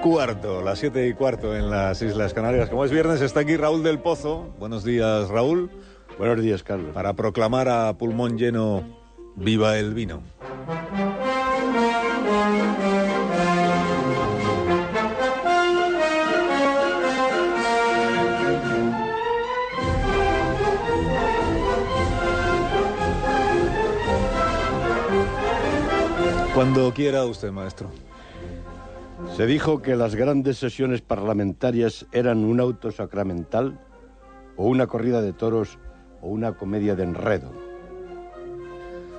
cuarto, las siete y cuarto en las Islas Canarias. Como es viernes, está aquí Raúl del Pozo. Buenos días, Raúl. Buenos días, Carlos. Para proclamar a pulmón lleno, viva el vino. Cuando quiera usted, maestro. Se dijo que las grandes sesiones parlamentarias eran un auto sacramental o una corrida de toros o una comedia de enredo.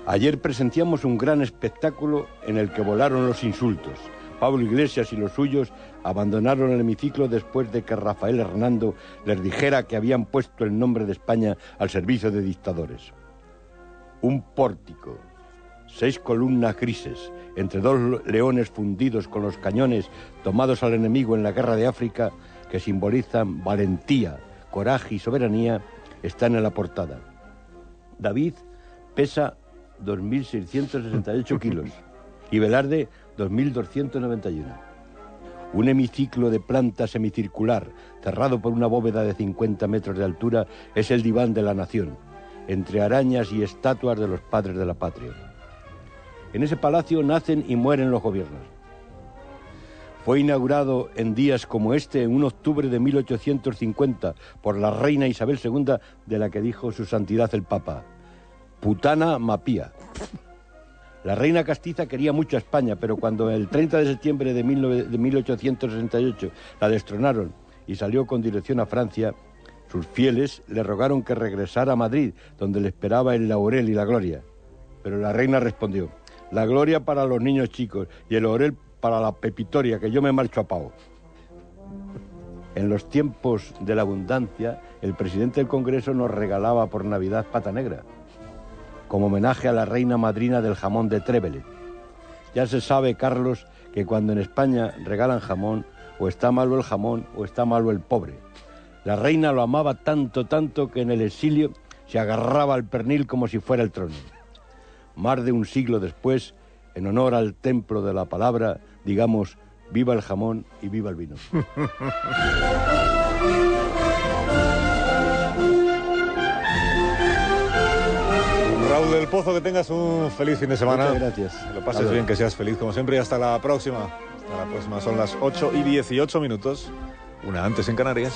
Ayer presenciamos un gran espectáculo en el que volaron los insultos. Pablo Iglesias y los suyos abandonaron el hemiciclo después de que Rafael Hernando les dijera que habían puesto el nombre de España al servicio de dictadores. Un pórtico, seis columnas grises, entre dos leones fundidos con los cañones tomados al enemigo en la guerra de África, que simbolizan valentía, coraje y soberanía, están en la portada. David pesa 2.668 kilos y Velarde 2.291. Un hemiciclo de planta semicircular, cerrado por una bóveda de 50 metros de altura, es el diván de la nación, entre arañas y estatuas de los padres de la patria. En ese palacio nacen y mueren los gobiernos. Fue inaugurado en días como este, en un octubre de 1850, por la reina Isabel II, de la que dijo su santidad el Papa, Putana Mapía. La reina castiza quería mucho a España, pero cuando el 30 de septiembre de, 1868 la destronaron y salió con dirección a Francia, sus fieles le rogaron que regresara a Madrid, donde le esperaba el laurel y la gloria. Pero la reina respondió, la gloria para los niños chicos y el laurel para la pepitoria, que yo me marcho a pavo. En los tiempos de la abundancia, el presidente del Congreso nos regalaba por Navidad pata negra, como homenaje a la reina madrina del jamón de Trévele. Ya se sabe, Carlos, que cuando en España regalan jamón, o está malo el jamón o está malo el pobre. La reina lo amaba tanto, tanto que en el exilio se agarraba al pernil como si fuera el trono. Más de un siglo después, en honor al templo de la palabra, digamos, viva el jamón y viva el vino. Raúl del Pozo, que tengas un feliz fin de semana. Muchas gracias. Que lo pases bien, que seas feliz como siempre y hasta la próxima. Hasta la próxima, son las 8 y 18 minutos, una antes en Canarias.